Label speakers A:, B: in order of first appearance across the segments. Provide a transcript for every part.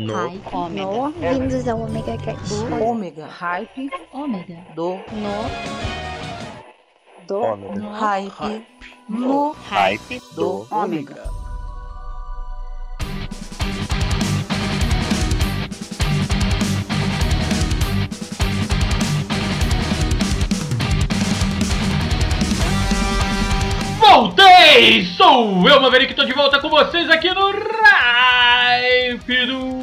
A: no
B: hype,
C: ômega.
D: No, vindos ao Omega Cast.
E: Do ômega.
C: Hype.
B: Ômega.
E: Do.
B: No.
C: Do.
E: Hype. No.
A: Hype. Do.
C: Ômega.
F: Voltei! Sou eu, Maverick, tô de volta com vocês aqui no Hype do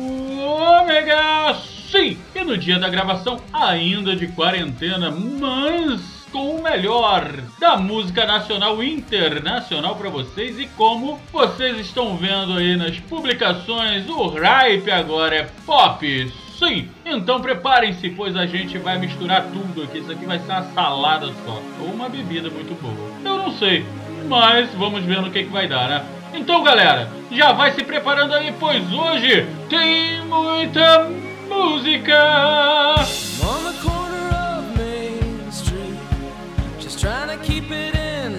F: ômega! Sim! E no dia da gravação, ainda de quarentena, mas com o melhor da música nacional e internacional para vocês. E como vocês estão vendo aí nas publicações, o hype agora é pop. Sim, então preparem-se, pois a gente vai misturar tudo aqui. Isso aqui vai ser uma salada só, ou uma bebida muito boa. Eu não sei, mas vamos ver no que, é que vai dar, né? Então, galera, já vai se preparando aí, pois hoje tem muita música.
G: On the corner of Main Street, just trying to keep it in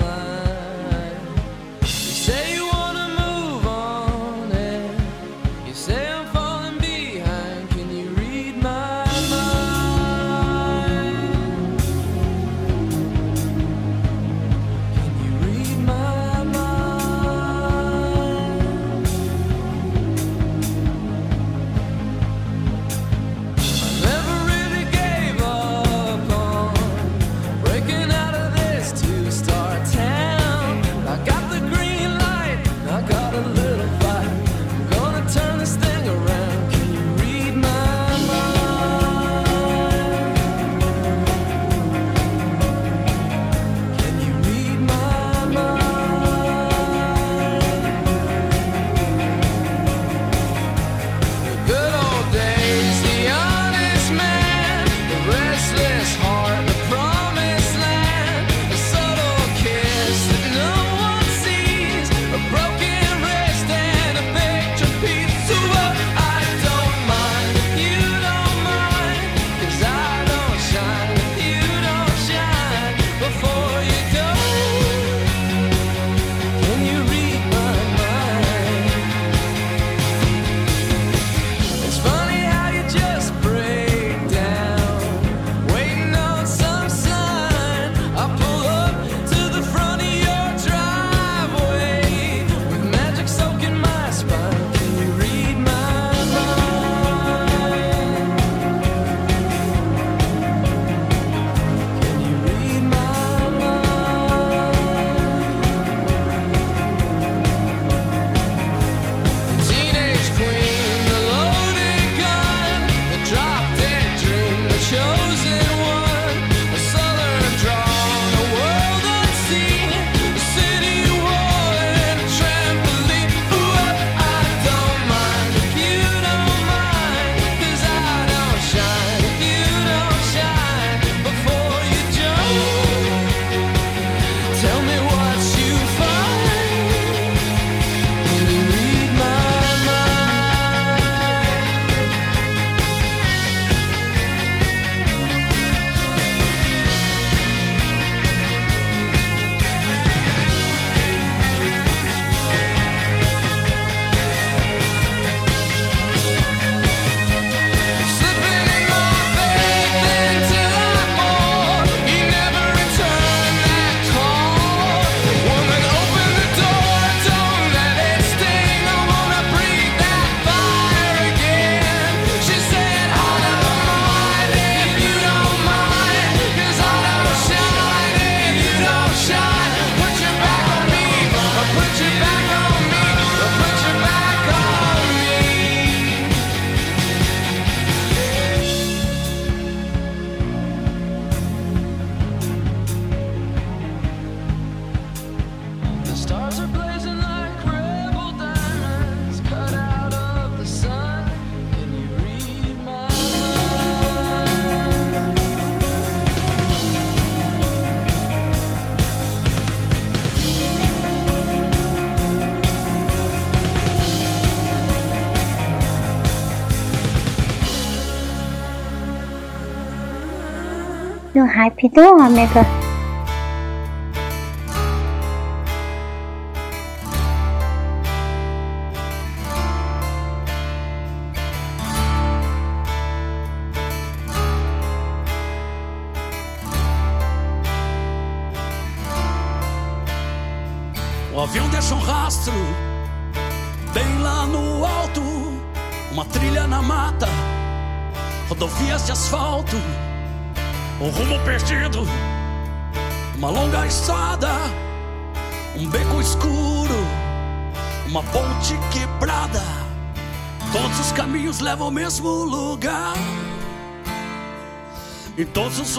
H: 哦，那个。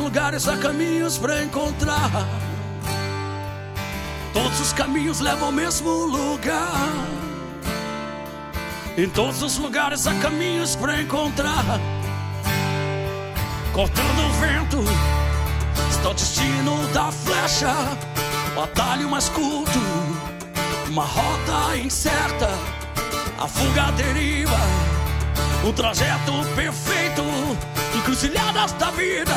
H: Lugares há caminhos para encontrar. Todos os caminhos levam ao mesmo lugar. Em todos os lugares há caminhos para encontrar. Cortando o vento, está o destino da flecha. O atalho mais curto, uma rota incerta. A fuga deriva, o trajeto perfeito. Encruzilhadas da vida,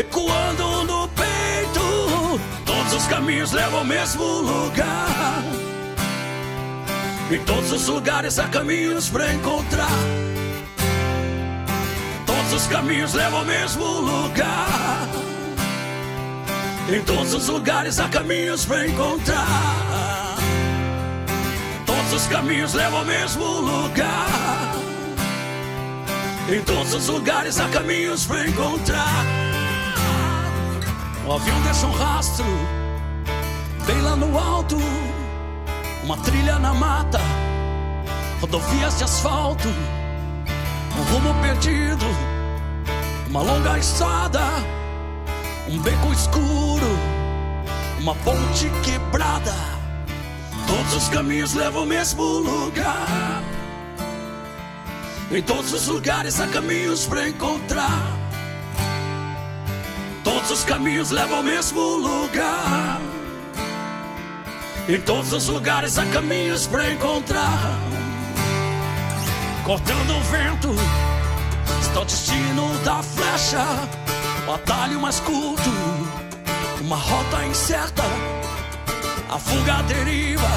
H: ecoando no peito. Todos os caminhos levam ao mesmo lugar. Em todos os lugares há caminhos para encontrar. Todos os caminhos levam ao mesmo lugar. Em todos os lugares há caminhos para encontrar. Todos os caminhos levam ao mesmo lugar. Em todos os lugares há caminhos para encontrar. O avião deixa um rastro bem lá no alto, uma trilha na mata, rodovias de asfalto, um rumo perdido, uma longa estrada, um beco escuro, uma ponte quebrada. Todos os caminhos levam ao mesmo lugar. Em todos os lugares há caminhos para encontrar. Os caminhos levam ao mesmo lugar. Em todos os lugares há caminhos para encontrar. Cortando o vento, está o destino da flecha. O atalho mais curto, uma rota incerta. A fuga deriva,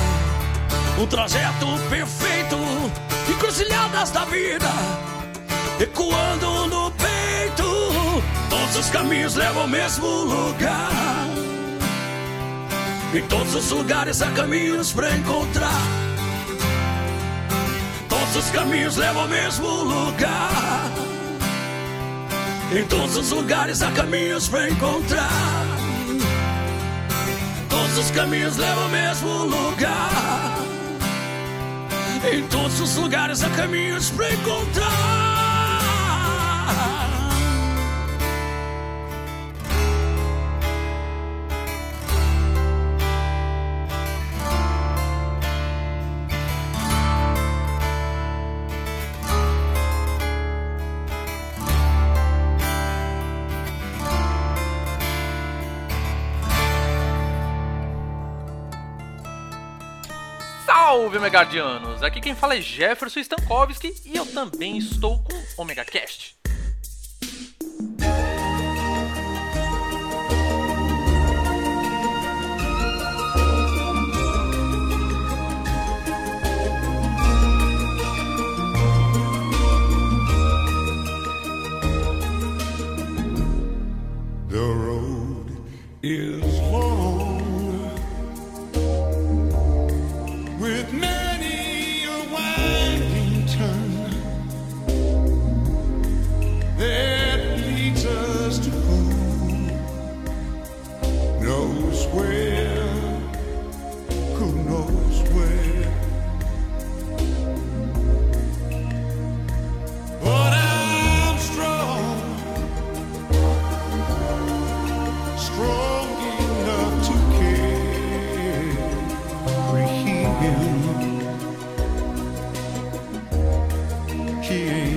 H: o trajeto perfeito. Encruzilhadas da vida, ecoando no. Todos os caminhos levam ao mesmo lugar. Em todos os lugares há caminhos para encontrar. Todos os caminhos levam ao mesmo lugar. Em todos os lugares há caminhos para encontrar. Todos os caminhos levam ao mesmo lugar. Em todos os lugares há caminhos para encontrar.
B: Salve, Megardianos! Aqui quem fala é Jefferson Stankowski e eu também estou com o Omega Cast.
I: The road is
F: tears.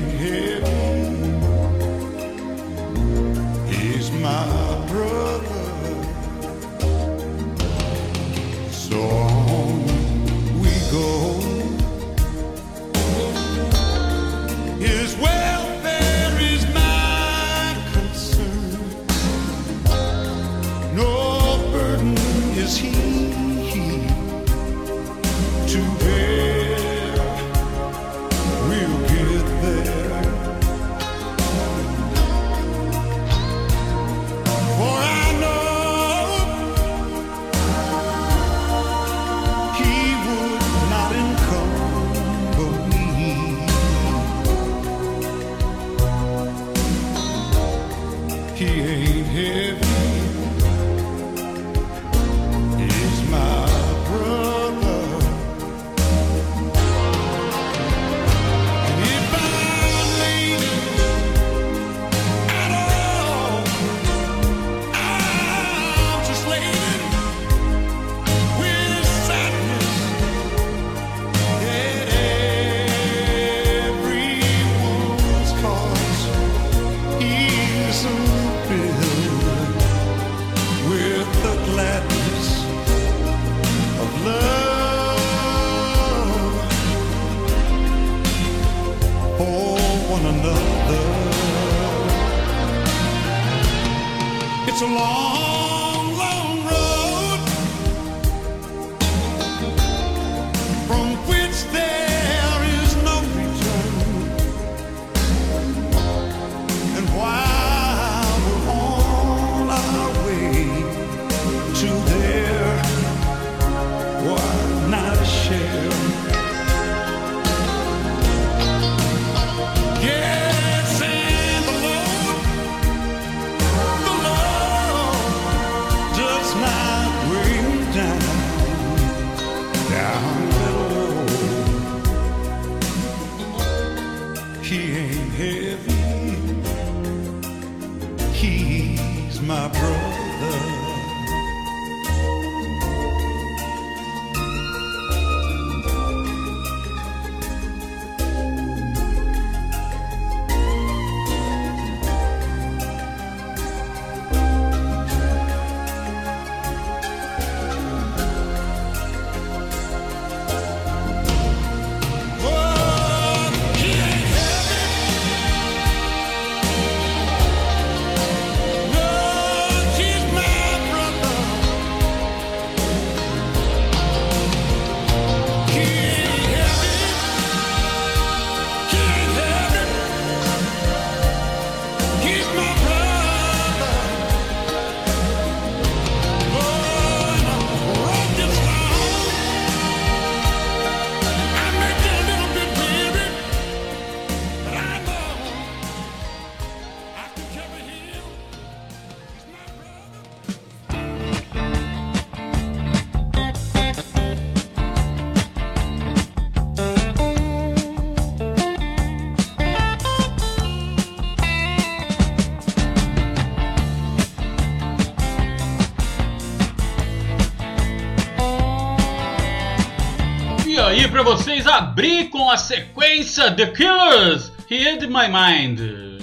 F: Vocês abrir com a sequência The Killers, Hid My Mind.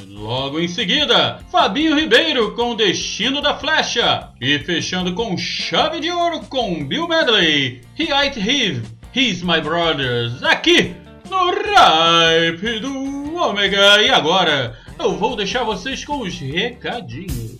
F: Logo em seguida, Fabinho Ribeiro com Destino da Flecha. E fechando com Chave de Ouro com Bill Medley, Ain't Heave, He's My Brothers. Aqui no Ripe do Ômega. E agora, eu vou deixar vocês com os recadinhos.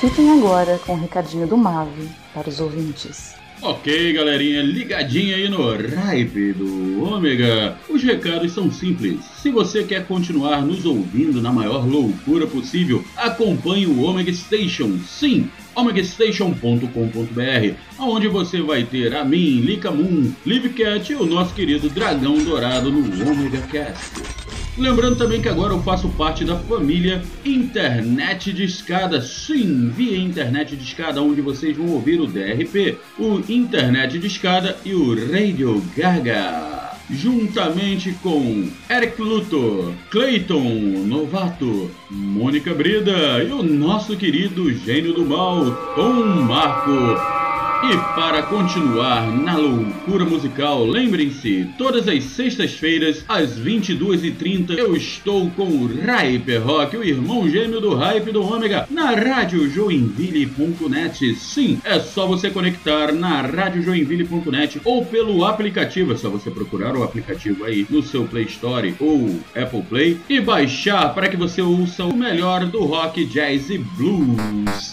E: Fiquem agora com o recadinho do Mave para os ouvintes.
F: Ok, galerinha, ligadinha aí no Ripe do Ômega. Os recados são simples. Se você quer continuar nos ouvindo na maior loucura possível, acompanhe o Omega Station. Sim, omegastation.com.br, onde você vai ter a mim, Lika Moon, Livcat e o nosso querido Dragão Dourado no Omega Cast. Lembrando também que agora eu faço parte da família Internet de Escada. Sim, via Internet de Escada, onde vocês vão ouvir o DRP, o Internet de Escada e o Radio Gaga. Juntamente com Eric Luthor, Clayton Novato, Mônica Brida e o nosso querido gênio do mal, Tom Marco. E para continuar na loucura musical, lembrem-se, todas as sextas-feiras, às 22h30, eu estou com o Hyper Rock, o irmão gêmeo do Hype do Ômega, na radiojoinville.net. Sim, é só você conectar na radiojoinville.net ou pelo aplicativo, é só você procurar o aplicativo aí no seu Play Store ou Apple Play e baixar para que você ouça o melhor do rock, jazz e blues.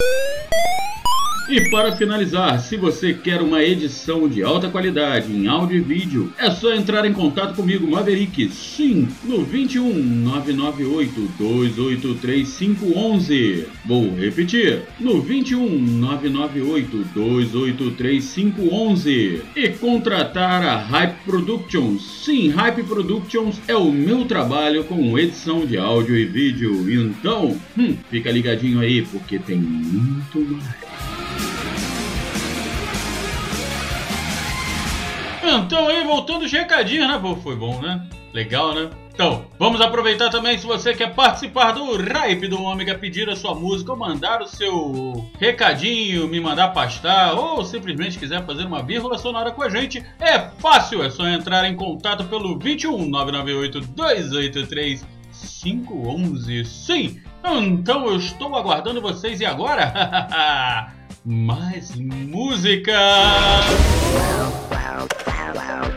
F: E para finalizar, se você quer uma edição de alta qualidade em áudio e vídeo, é só entrar em contato comigo, Maverick, sim, no 21 998 283 511. Vou repetir, no 21 998 283 511. E contratar a Hype Productions. Sim, Hype Productions é o meu trabalho com edição de áudio e vídeo. Então, hum, fica ligadinho aí porque tem muito mais. então, então aí, voltando os recadinhos, né? Pô, foi bom, né? Legal, né? Então, vamos aproveitar também se você quer participar do Ripe do Ômega, pedir a sua música ou mandar o seu recadinho, me mandar pastar ou simplesmente quiser fazer uma vírgula sonora com a gente, é fácil, é só entrar em contato pelo 21 998 283 511. Sim, então eu estou aguardando vocês e agora? Mais música!
J: Wow, wow. loud.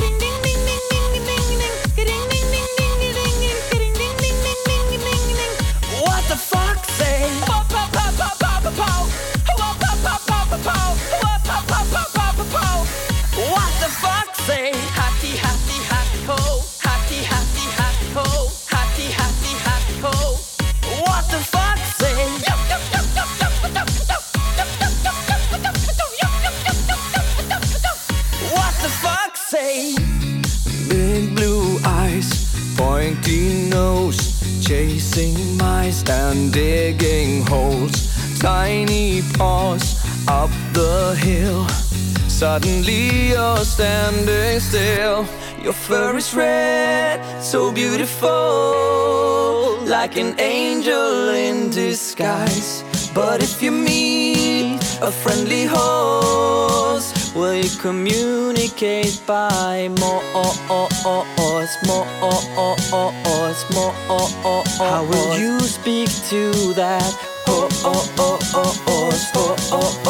G: And digging holes. Tiny paws up the hill. Suddenly you're standing still. Your fur is red, so beautiful, like an angel in disguise. But if you meet a friendly horse, will you communicate by more, more, oh, more. How will you speak to that? Oh, oh, oh, oh, oh,
K: oh, oh.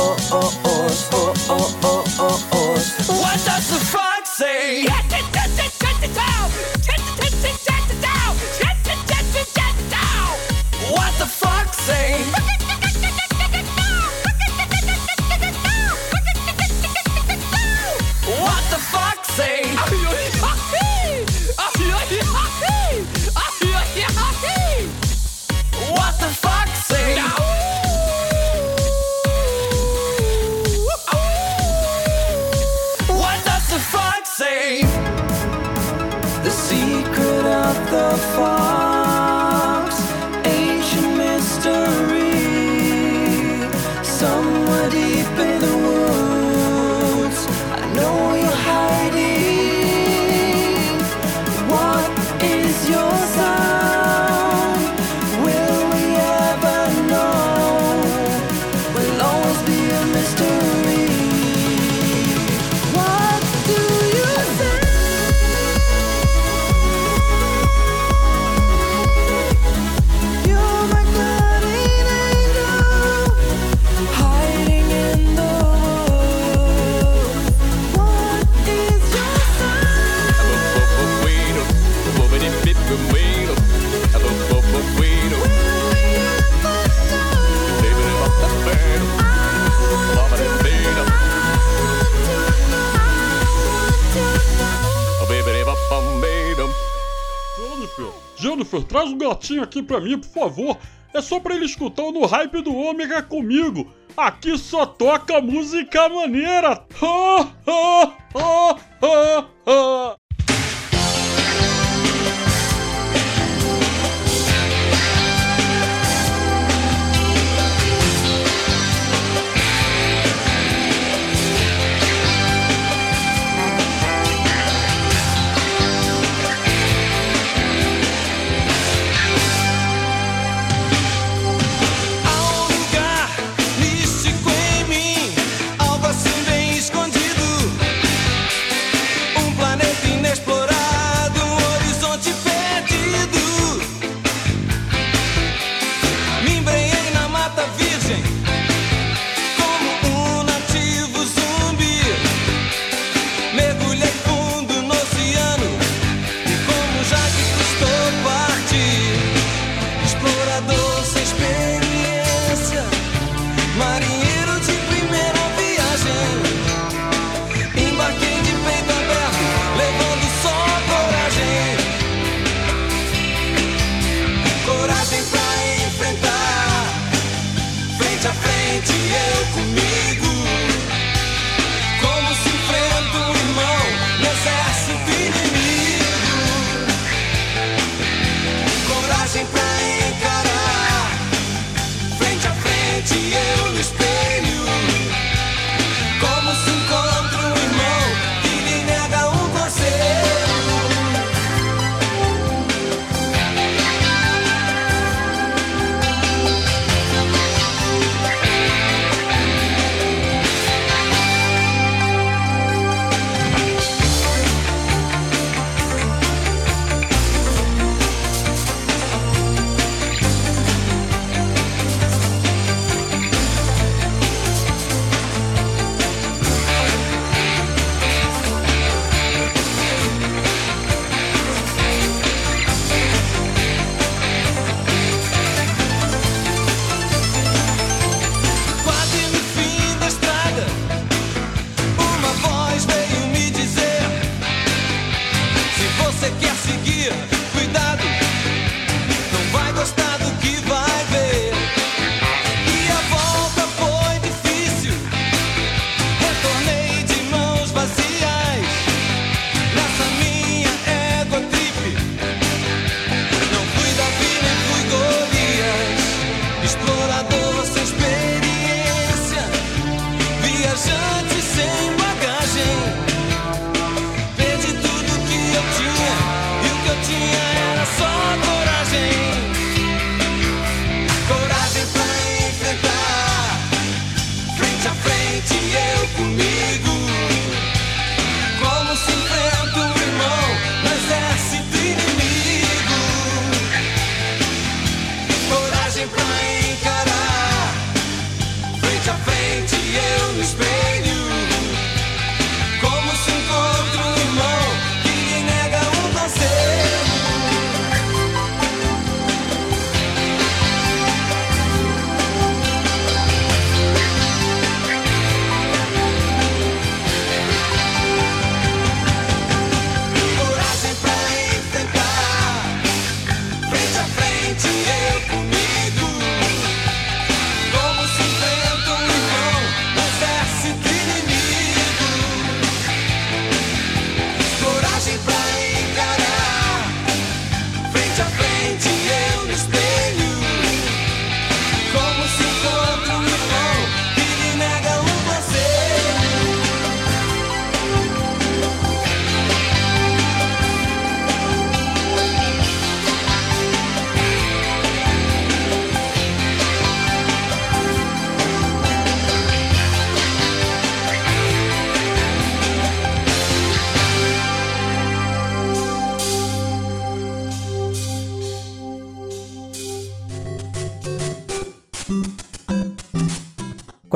K: Traz um gatinho aqui pra mim, por favor. É só pra ele escutar o no hype do ômega comigo. Aqui só toca música maneira. Ha, ha, ha, ha, ha.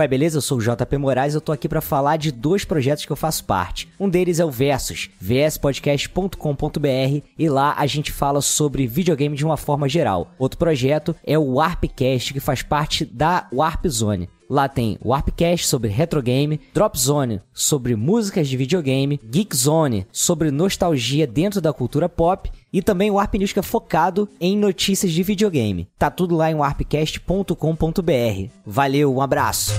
L: É, beleza? Eu sou o JP Moraes eu tô aqui para falar de dois projetos que eu faço parte. Um deles é o Versus, vspodcast.com.br, e lá a gente fala sobre videogame de uma forma geral. Outro projeto é o Warpcast, que faz parte da Warp Zone. Lá tem Warpcast sobre retrogame, Drop Zone sobre músicas de videogame, Geek Zone sobre nostalgia dentro da cultura pop e também o Warp News que é focado em notícias de videogame. Tá tudo lá em warpcast.com.br. Valeu, um abraço.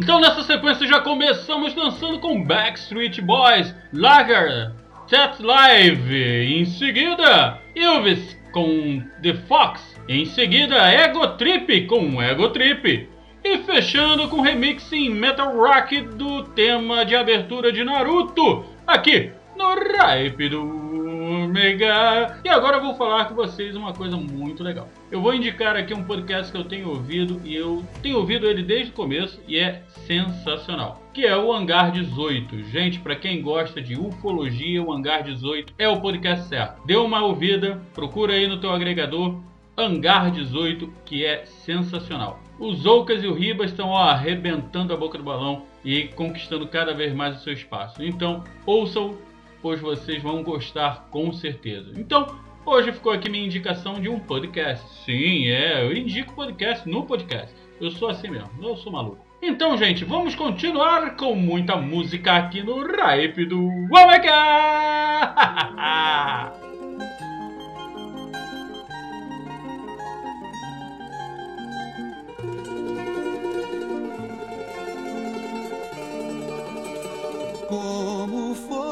F: Então nessa sequência já começamos dançando com Backstreet Boys, Lager, Tet Live, em seguida Elvis com The Fox, em seguida Ego Trip com Ego Trip, e fechando com remix em Metal Rock do tema de abertura de Naruto, aqui no Ripe E agora eu vou falar com vocês uma coisa muito legal. Eu vou indicar aqui um podcast que eu tenho ouvido e eu tenho ouvido ele desde o começo e é sensacional. Que é o Hangar 18. Gente, para quem gosta de ufologia, o Hangar 18 é o podcast certo. Dê uma ouvida, procura aí no teu agregador Hangar 18, que é sensacional. Os Zoucas e o Ribas estão ó, arrebentando a boca do balão e conquistando cada vez mais o seu espaço. Então, ouçam, pois vocês vão gostar com certeza. Então, hoje ficou aqui minha indicação de um podcast. Sim, é, eu indico podcast no podcast. Eu sou assim mesmo, eu sou maluco. Então, gente, vamos continuar com muita música aqui no Ripe do Omega!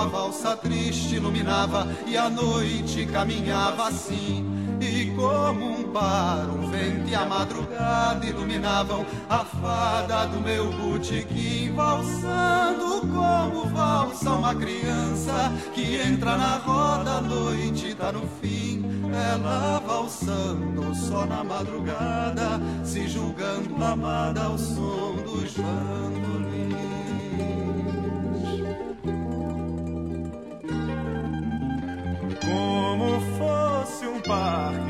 M: Seu corpo a valsa triste iluminava e a noite caminhava assim. E como um par, o vento e a madrugada iluminavam a fada do meu botequim, valsando como valsa uma criança que entra na roda, a noite tá no fim. Ela valsando só na madrugada, se julgando amada ao som dos bandolins.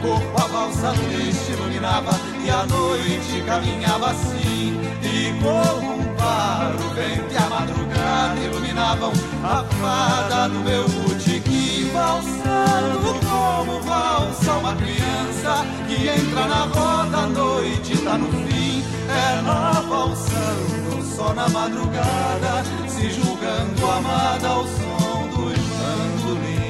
M: Corpo a valsa triste iluminava e a noite caminhava assim. E como um par, o vento e a madrugada iluminavam a fada do meu botequim, valsando como valsa uma criança que entra na roda, a noite tá no fim. Ela valsando só na madrugada, se julgando amada ao som dos bandolins.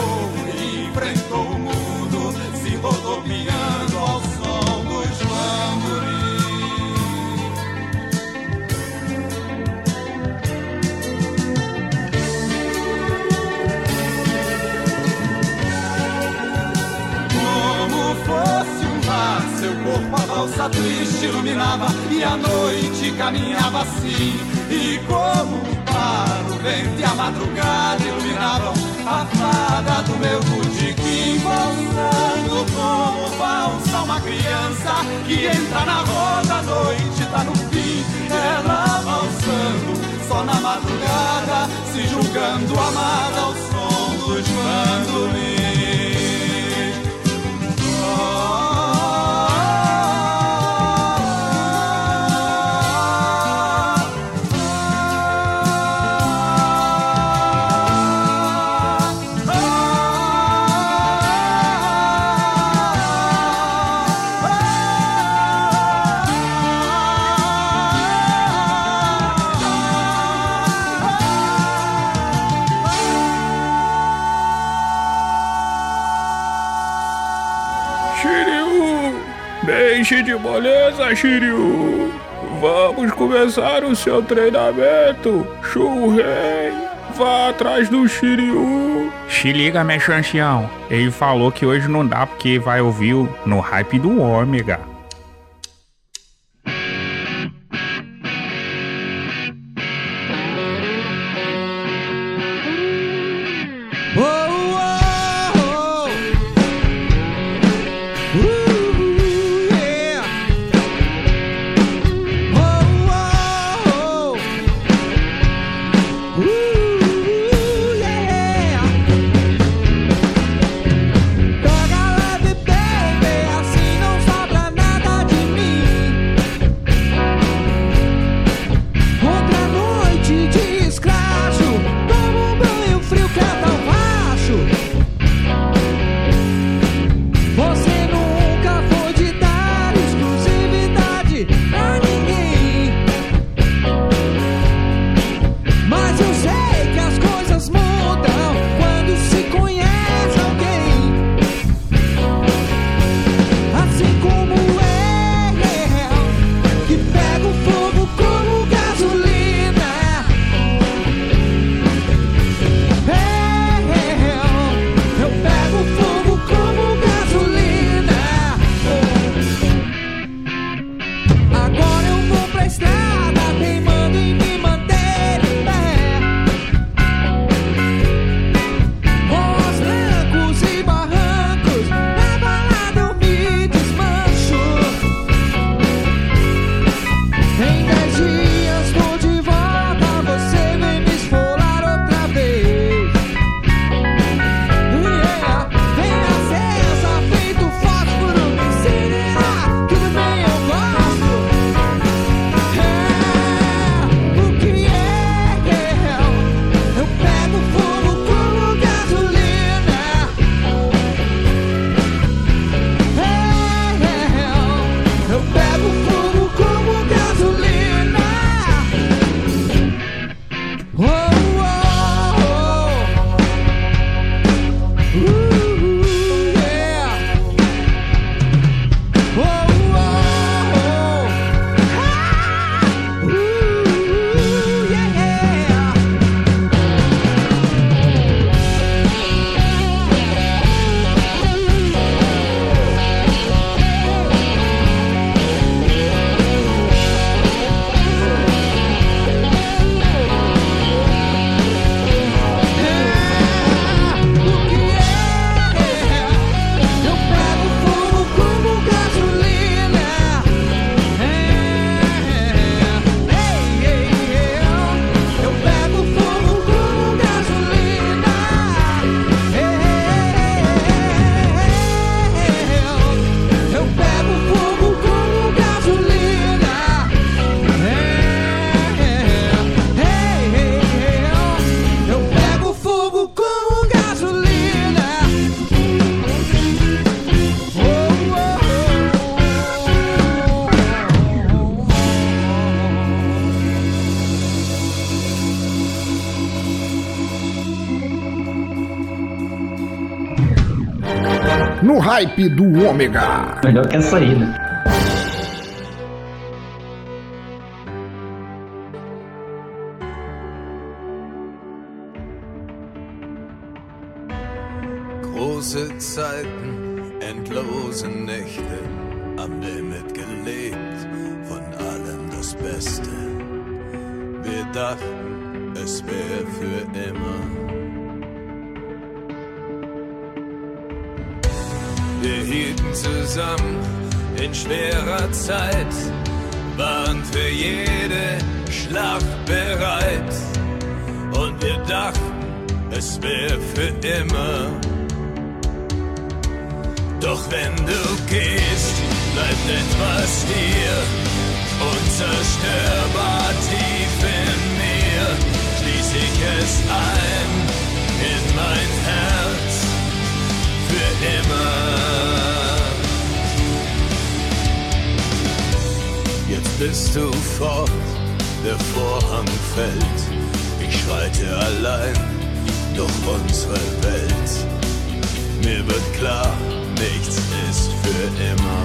M: corpo a valsa triste iluminava e a noite caminhava assim. E como um par, o vento e a madrugada iluminavam a fada do meu botequim, valsando como valsa uma criança que entra na roda, a noite tá no fim. Ela valsando só na madrugada, se julgando amada ao som dos bandolins.
N: Moleza, Shiryu. Vamos começar o seu treinamento. Shurei, vá atrás do Shiryu.
O: Se liga, mestre ancião. Ele falou que hoje não dá porque vai ouvir no hype do Ômega.
P: Hype do Ômega.
Q: Melhor que essa aí, né?
H: Große Zeiten, endlose Nächte, am Limit gelebt, von allem das Beste. Wir dachten, es wäre für immer. Hielten zusammen in schwerer Zeit, waren für jede Schlacht bereit. Und wir dachten, es wäre für immer. Doch wenn du gehst, bleibt etwas hier, unzerstörbar tief in mir. Schließ ich es ein in mein Herz für immer. bist du fort, der Vorhang fällt. Ich schreite allein durch unsere Welt. Mir wird klar, nichts ist für immer.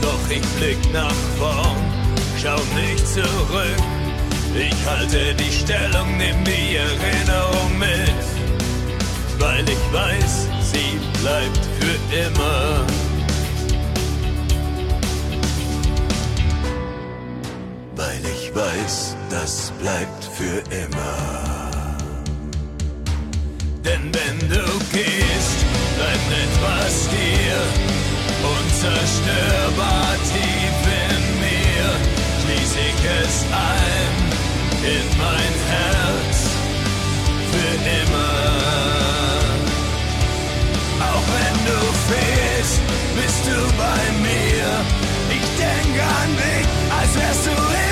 H: Doch ich blick nach vorn, schau nicht zurück. Ich halte die Stellung, nimm die Erinnerung mit, weil ich weiß, sie bleibt für immer. Weiß, das bleibt für immer. Denn wenn du gehst, bleibt etwas hier, unzerstörbar tief in mir. Schließ ich es ein in mein Herz für immer. Auch wenn du fehlst, bist du bei mir. Ich denk an dich, als wärst du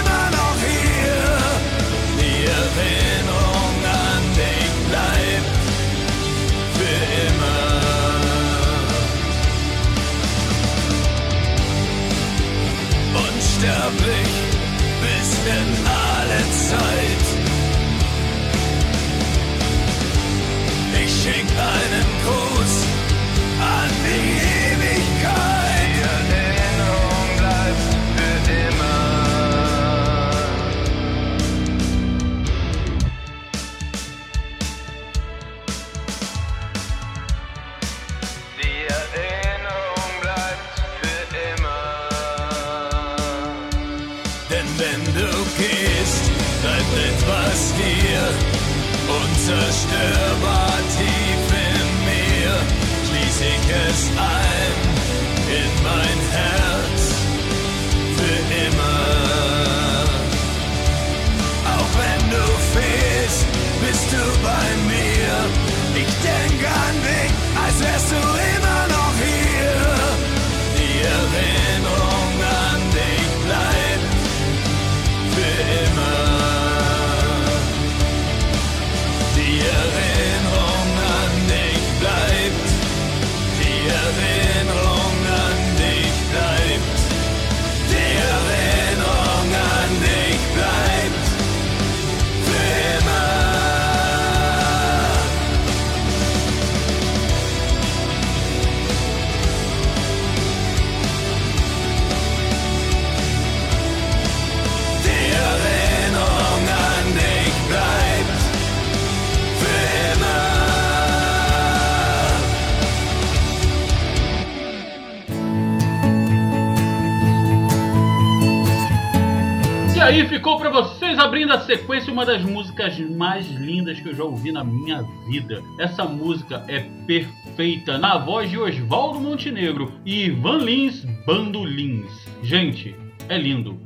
F: aí ficou pra vocês abrindo a sequência uma das músicas mais lindas que eu já ouvi na minha vida. Essa música é perfeita na voz de Oswaldo Montenegro e Ivan Lins Bandolins. Gente, é lindo.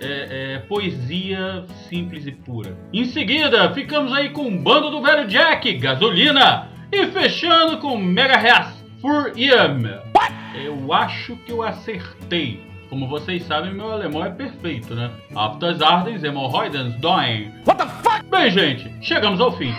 F: É, é poesia simples e pura. Em seguida, ficamos aí com o bando do velho Jack, Gasolina. E fechando com Mega Reas, For Iam. Eu acho que eu acertei. Como vocês sabem, meu alemão é perfeito, né? Aptas Ardens, Hemorroidens, Doing. What the fuck? Bem, gente, chegamos ao fim.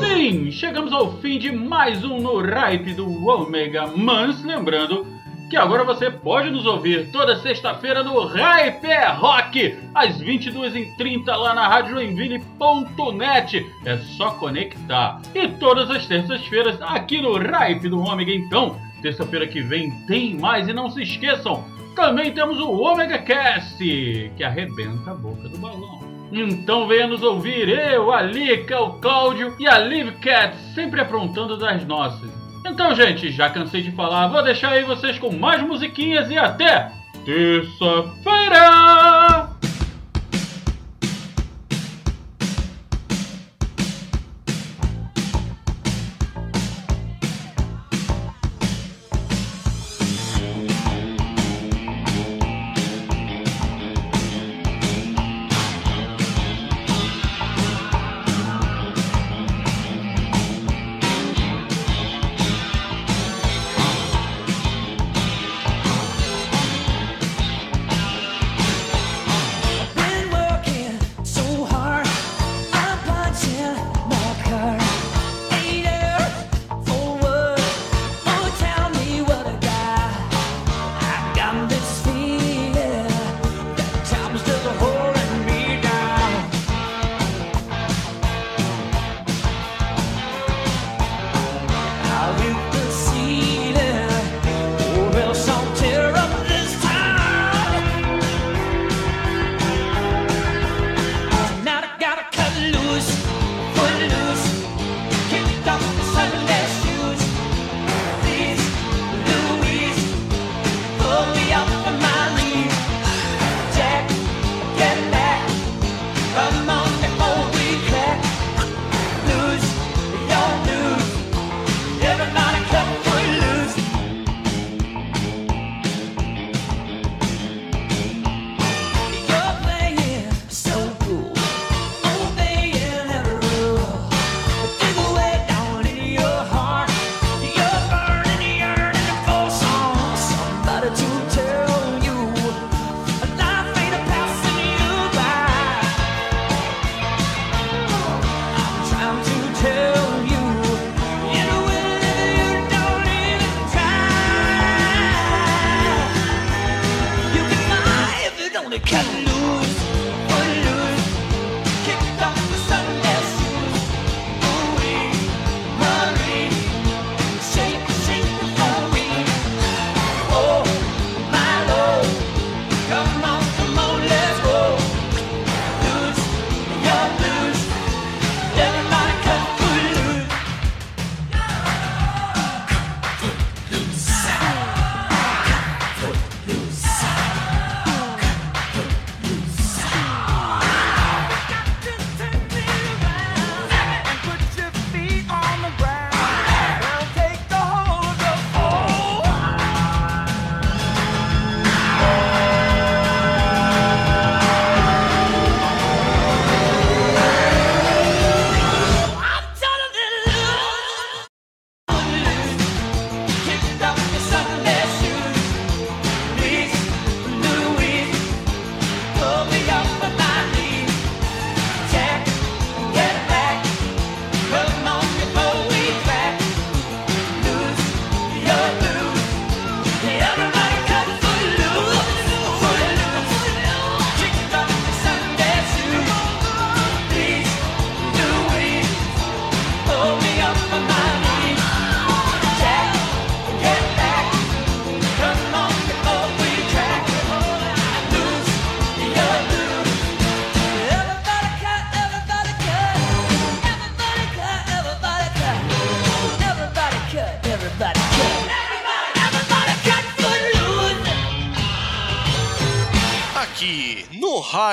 F: Sim, chegamos ao fim de mais um No Ripe do Omega Mans. Lembrando que agora você pode nos ouvir toda sexta-feira no Hype é Rock, às 22h30 lá na Rádio Joinville.net. É só conectar. E todas as terças-feiras aqui no Hype do Ômega. Então, terça-feira que vem tem mais. E não se esqueçam, também temos o Omega Cast, que arrebenta a boca do balão. Então venha nos ouvir, eu, a Lika, o Cláudio e a Live Cat, sempre aprontando das nossas. Então, gente, já cansei de falar, vou deixar aí vocês com mais musiquinhas e até terça-feira!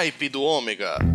J: Hype do Ômega.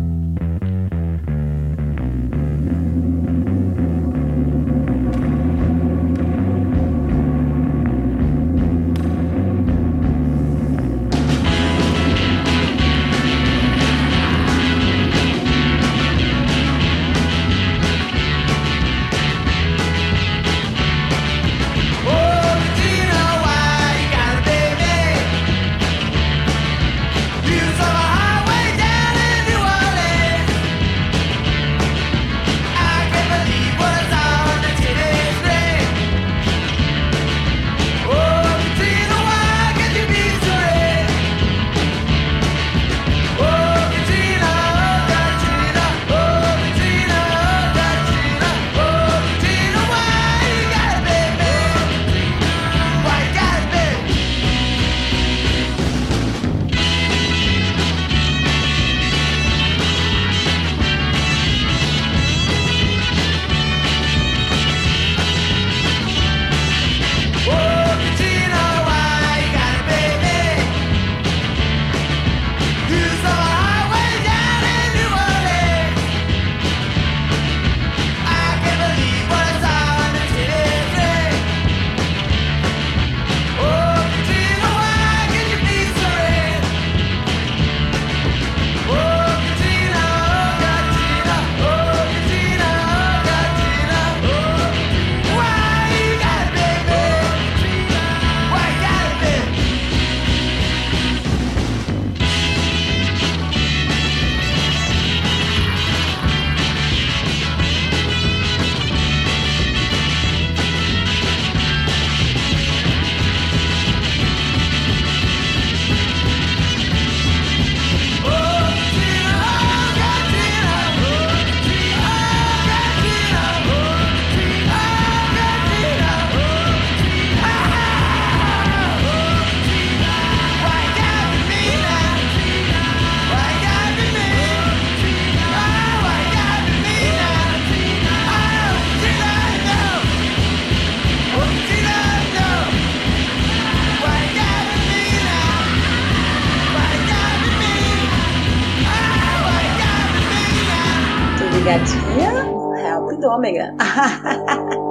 C: Ligadinha, help do ômega.